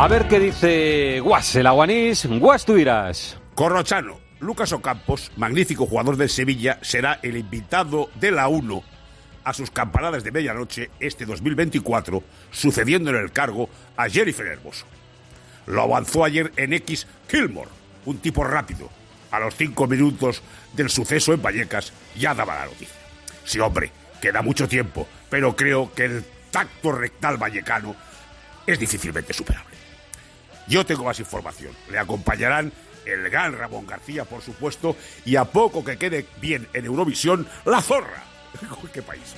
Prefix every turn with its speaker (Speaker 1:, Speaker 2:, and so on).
Speaker 1: A ver qué dice Guas, el aguanís. Guas, tú dirás.
Speaker 2: Corrochano, Lucas Ocampos, magnífico jugador del Sevilla, será el invitado de la 1 a sus campanadas de medianoche este 2024, sucediendo en el cargo a Jennifer Hermoso. Lo avanzó ayer en X Kilmore, un tipo rápido. A los cinco minutos del suceso en Vallecas ya daba la noticia. Sí, hombre, queda mucho tiempo, pero creo que el tacto rectal vallecano es difícilmente superable. Yo tengo más información. Le acompañarán el gran Ramón García, por supuesto, y a poco que quede bien en Eurovisión, la zorra. ¿Qué país?